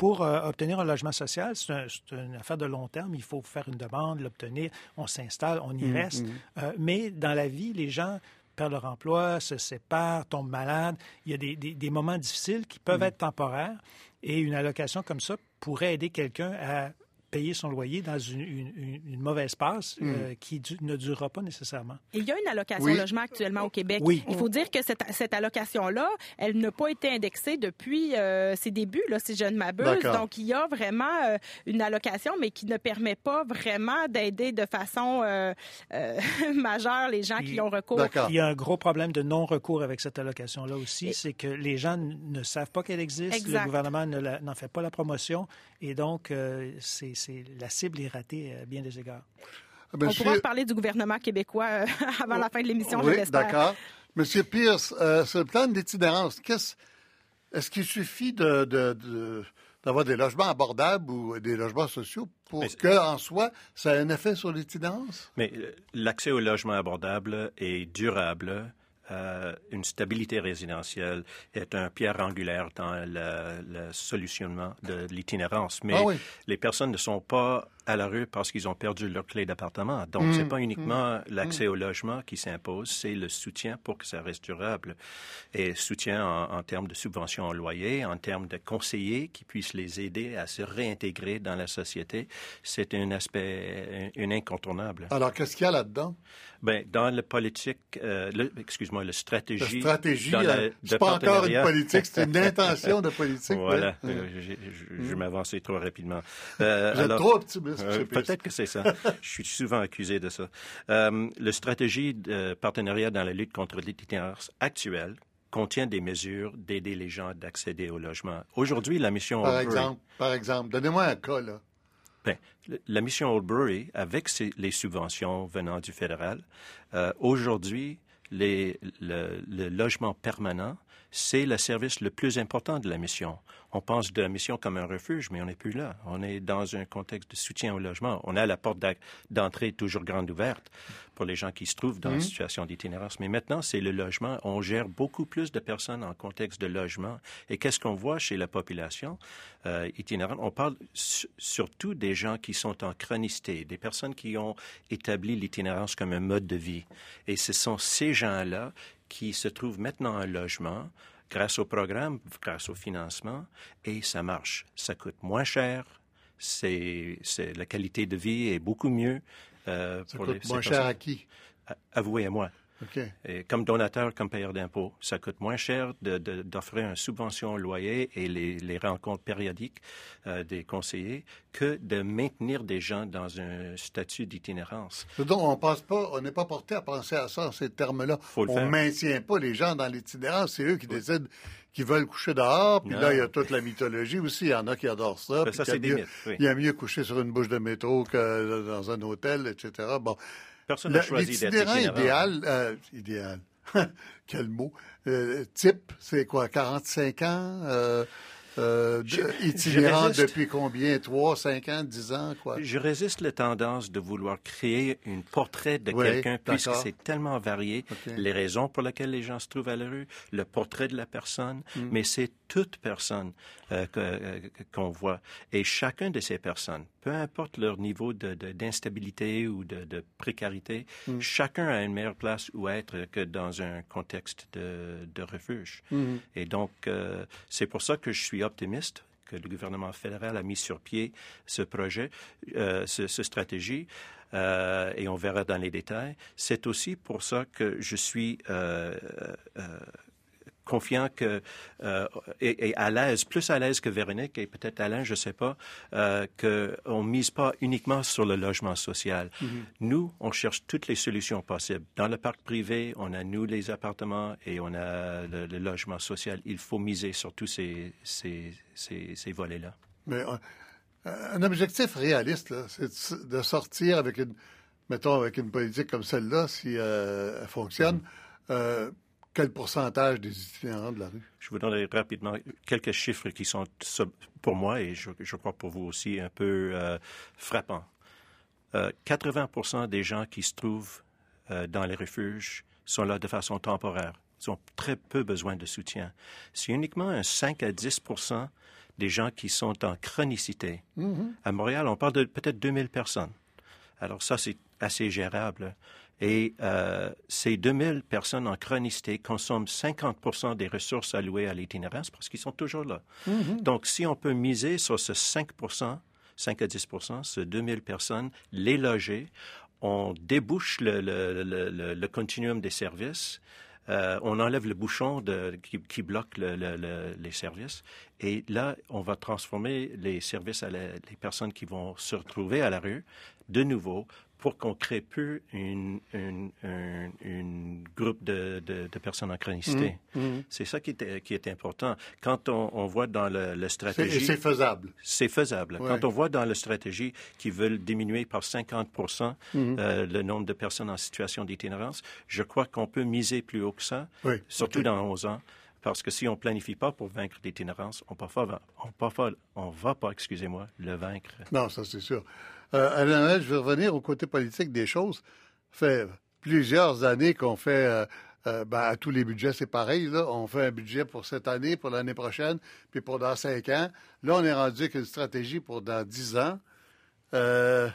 pour euh, obtenir un logement social, c'est une affaire de long terme. Il faut faire une demande, l'obtenir, on s'installe, on y mmh, reste. Mmh. Euh, mais dans la vie, les gens perdent leur emploi, se séparent, tombent malades. Il y a des, des, moments difficiles qui peuvent mmh. être temporaires. Et une allocation comme ça pourrait aider quelqu'un à payer son loyer dans une, mauvaise passe hmm. euh, qui ne durera pas nécessairement. Il y a une allocation logement actuellement au Québec. Oui. Il faut dire que cette, cette allocation-là, elle n'a pas été indexée depuis euh, ses débuts, là, si je ne m'abuse. Donc, il y a vraiment euh, une allocation, mais qui ne permet pas vraiment d'aider de façon [LAUGHS] majeure les gens qui ont recours. Il y a un gros problème de non-recours avec cette allocation-là aussi, c'est que les gens ne savent pas qu'elle existe, le gouvernement n'en fait pas la promotion, et donc c'est la cible est ratée à bien des égards. Ah, On pourra parler du gouvernement québécois euh, [LAUGHS] avant la fin de l'émission, oui, d'accord. Monsieur Pierce, euh, ce plan d'itinérance, est-ce qu'il suffit de, d'avoir des logements abordables ou des logements sociaux pour qu'en soi, ça ait un effet sur l'itinérance? Mais euh, l'accès au logement abordable est durable euh, une stabilité résidentielle est un pierre angulaire dans le, solutionnement de l'itinérance. Mais ah les personnes ne sont pas à la rue parce qu'ils ont perdu leur clé d'appartement. Donc, ce c'est mm. pas uniquement mm. l'accès au logement qui s'impose, c'est le soutien pour que ça reste durable. Et soutien en, termes de subvention au loyer, en termes de conseillers qui puissent les aider à se réintégrer dans la société, c'est un aspect, un, incontournable. Alors, qu'est-ce qu'il y a là-dedans? Ben, dans le politique, euh, excuse-moi, la stratégie. La stratégie, euh, c'est pas encore une politique, c'est une [LAUGHS] intention de politique. Voilà, euh, je, m'avançais trop rapidement. Euh, trop optimiste. Peut-être que c'est ça. [LAUGHS] je suis souvent accusé de ça. la stratégie de partenariat dans la lutte contre l'itinérance actuelle contient des mesures d'aider les gens d'accéder au logement. Aujourd'hui, la mission... Par exemple, par exemple, donnez-moi un cas, là. Bien, la mission Oldbury, avec les subventions venant du fédéral, euh, aujourd'hui, le, le, logement permanent, c'est le service le plus important de la mission on pense de la mission comme un refuge, mais on n'est plus là. On est dans un contexte de soutien au logement. On a la porte d'entrée toujours grande ouverte pour les gens qui se trouvent dans une mhm. situation d'itinérance. Mais maintenant, c'est le logement. On gère beaucoup plus de personnes en contexte de logement. Et qu'est-ce qu'on voit chez la population euh, itinérante? On parle surtout des gens qui sont en chronicité, des personnes qui ont établi l'itinérance comme un mode de vie. Et ce sont ces gens-là qui se trouvent maintenant en logement grâce au programme, grâce au financement, et ça marche. Ça coûte moins cher, c'est, la qualité de vie est beaucoup mieux. Euh, ça coûte moins cher à qui? Avouez à moi. Et comme donateur, comme payeur d'impôts, ça coûte moins cher d'offrir une subvention au loyer et les, rencontres périodiques euh, des conseillers que de maintenir des gens dans un statut d'itinérance. Donc, on passe pas, on n'est pas porté à penser à ça, ces termes-là. on ne maintient pas les gens dans l'itinérance, c'est eux qui décident qu'ils veulent coucher dehors, puis là, il y a toute la mythologie aussi. Il y en a qui adorent ça. Ben, ça, c'est des Il y a mieux coucher sur une bouche de métro que dans un hôtel, etc. Bon, Personne n'a choisi d'être idéal, euh, idéal. [LAUGHS] Quel mot? Euh, type, c'est quoi, 45 ans? Euh, euh, itinérant depuis combien? Trois, cinq ans, dix ans, quoi? Je résiste la tendance de vouloir créer un portrait de quelqu'un puisque c'est tellement varié. Les raisons pour lesquelles les gens se trouvent à la rue, le portrait de la personne, hmm. mais c'est toute personne euh, euh, qu'on voit. Et chacun de ces personnes, peu importe leur niveau d'instabilité de, ou de, précarité, hmm. chacun a une meilleure place où être que dans un contexte de, refuge. Hmm. Et donc, c'est pour ça que je suis optimiste que le gouvernement fédéral a mis sur pied ce projet, euh, ce, ce stratégie. Euh, et on verra dans les détails. C'est aussi pour ça que je suis euh, euh, confiant que euh, et, et, à l'aise, plus à l'aise que Véronique et peut-être Alain, je ne sais pas, euh, qu'on ne mise pas uniquement sur le logement social. Mm -hmm. Nous, on cherche toutes les solutions possibles. Dans le parc privé, on a nous les appartements et on a le, le logement social. Il faut miser sur tous ces, ces, ces, ces volets-là. Mais euh, un objectif réaliste, c'est de sortir avec une, mettons, avec une politique comme celle-là, si euh, elle fonctionne. Mm -hmm quel pourcentage des itinérants de la rue? Je vous donnerai rapidement quelques chiffres qui sont, pour moi, et je, je crois pour vous aussi, un peu euh, frappants. Euh, 80% des gens qui se trouvent euh, dans les refuges sont là de façon temporaire. Ils ont très peu besoin de soutien. C'est uniquement un 5 à 10% des gens qui sont en chronicité. Mm -hmm. À Montréal, on parle de peut-être 2000 personnes. Alors ça, c'est assez gérable. Et euh, ces 2000 personnes en chronicité consomment 50 des ressources allouées à l'itinérance parce qu'ils sont toujours là. Mm -hmm. Donc, si on peut miser sur ce 5 5 à 10 ce 2000 personnes, les loger, on débouche le, le, le, le continuum des services. Euh, on enlève le bouchon de, qui, qui, bloque les services. Et là, on va transformer les services à la, les personnes qui vont se retrouver à la rue de nouveau pour qu'on crée plus une, une, une, une groupe de, de, de, personnes en chronicité. Mmh, mmh. C'est ça qui est, qui est important. Quand on, on voit dans le, le stratégie... C'est faisable. C'est faisable. Ouais. Quand on voit dans la stratégie qu'ils veulent diminuer par 50 mmh. euh, le nombre de personnes en situation d'itinérance, je crois qu'on peut miser plus haut que ça, oui. surtout okay. dans 11 ans. Parce que si on planifie pas pour vaincre l'itinérance, on ne on va pas, excusez-moi, le vaincre. Non, ça c'est sûr. Euh, Alain, je vais revenir au côté politique des choses. Ça fait plusieurs années qu'on fait, euh, euh, ben, à tous les budgets, c'est pareil. Là. On fait un budget pour cette année, pour l'année prochaine, puis pour dans cinq ans. Là, on est rendu avec une stratégie pour dans dix ans. Euh,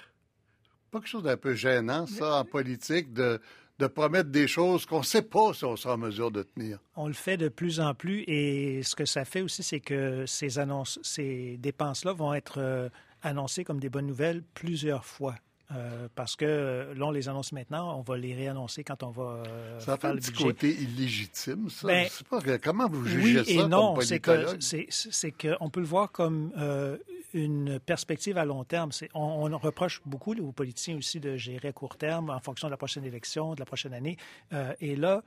pas quelque chose d'un peu gênant, ça, en politique, de, de promettre des choses qu'on ne sait pas si on sera en mesure de tenir. On le fait de plus en plus et ce que ça fait aussi, c'est que ces annonces, ces dépenses-là vont être euh, annoncées comme des bonnes nouvelles plusieurs fois. Euh, parce que là, on les annonce maintenant, on va les réannoncer quand on va euh, ça faire fait le petit côté illégitime, ça. Ben, pas, comment vous jugez oui ça et non, c'est que c'est qu'on peut le voir comme euh, une perspective à long terme. On, on, reproche beaucoup aux politiciens aussi de gérer à court terme en fonction de la prochaine élection, de la prochaine année. Euh, et là,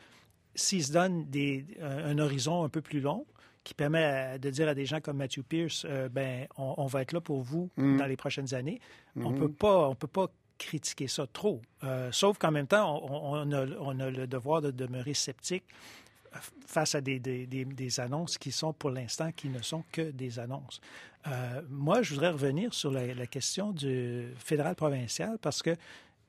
s'ils se donnent des, un horizon un peu plus long, qui permet de dire à des gens comme Matthew Pierce, euh, ben, on, on, va être là pour vous mm. dans les prochaines années. On peut pas, on peut pas critiquer ça trop. Euh, sauf qu'en même temps, on, on, a, on, a, le devoir de demeurer sceptique face à des, des, des, des annonces qui sont pour l'instant qui ne sont que des annonces. Euh, moi, je voudrais revenir sur la, la question du fédéral-provincial parce que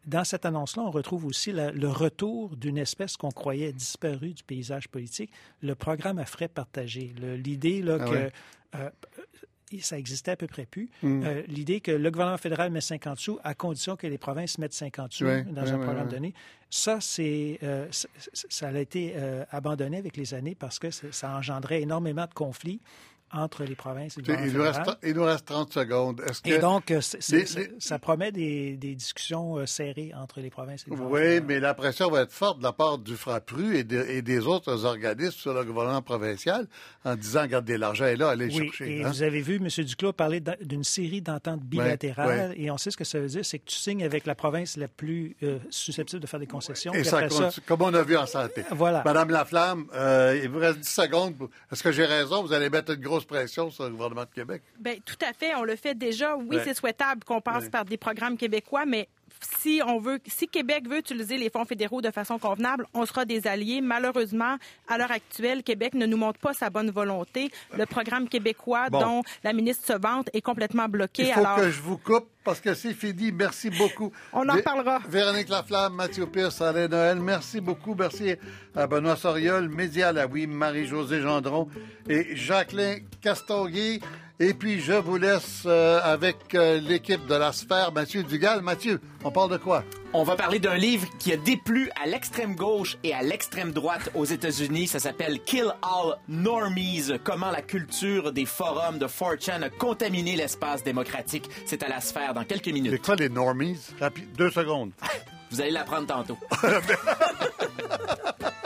dans cette annonce-là, on retrouve aussi la, le retour d'une espèce qu'on croyait disparue du paysage politique, le programme à frais partagés. L'idée ah que ouais. euh, ça existait à peu près plus. Mm. Euh, L'idée que le gouvernement fédéral met 50 sous à condition que les provinces mettent 50 sous oui, dans oui, un oui, programme donné, ça, c'est, euh, ça a été euh, abandonné avec les années parce que ça engendrait énormément de conflits entre les provinces et le il nous, reste, il nous reste 30 secondes. Que... Et donc, euh, les... ça promet des, des discussions euh, serrées entre les provinces et le Oui, mais la pression va être forte de la part du FRAPRU et, de, et des autres organismes sur le gouvernement provincial en disant, regardez, l'argent est là, allez le chercher. Et hein? vous avez vu, M. Duclos, parler d'une série d'ententes bilatérales et on sait ce que ça veut dire, c'est que tu signes avec la province la plus euh, susceptible de faire des concessions. Et ça, ça, comme on a vu en santé. Voilà. Madame Laflamme, euh, il vous reste 10 secondes. Est-ce que j'ai raison? Vous allez mettre une grosse pression sur le gouvernement de Québec? Bien, tout à fait. On le fait déjà. Oui, ouais. c'est souhaitable qu'on passe ouais. par des programmes québécois, mais si on veut, si Québec veut utiliser les fonds fédéraux de façon convenable, on sera des alliés. Malheureusement, à l'heure actuelle, Québec ne nous montre pas sa bonne volonté. Le programme québécois bon. dont la ministre se vante est complètement bloqué. Il faut alors... que je vous coupe parce que c'est fini. Merci beaucoup. On en parlera. Véronique Laflamme, Mathieu Pierce, Alain Noël, merci beaucoup. Merci à Benoît Soriol, Média Laoui, Marie-Josée Gendron et Jacqueline Castonguay. Et puis, je vous laisse euh, avec euh, l'équipe de la sphère, Mathieu Dugal. Mathieu, on parle de quoi? On va parler d'un livre qui a déplu à l'extrême gauche et à l'extrême droite aux États-Unis. Ça s'appelle Kill All Normies. Comment la culture des forums de 4chan a contaminé l'espace démocratique. C'est à la sphère dans quelques minutes. C'est quoi les normies? Rapide, deux secondes. [LAUGHS] Vous allez l'apprendre tantôt. [LAUGHS]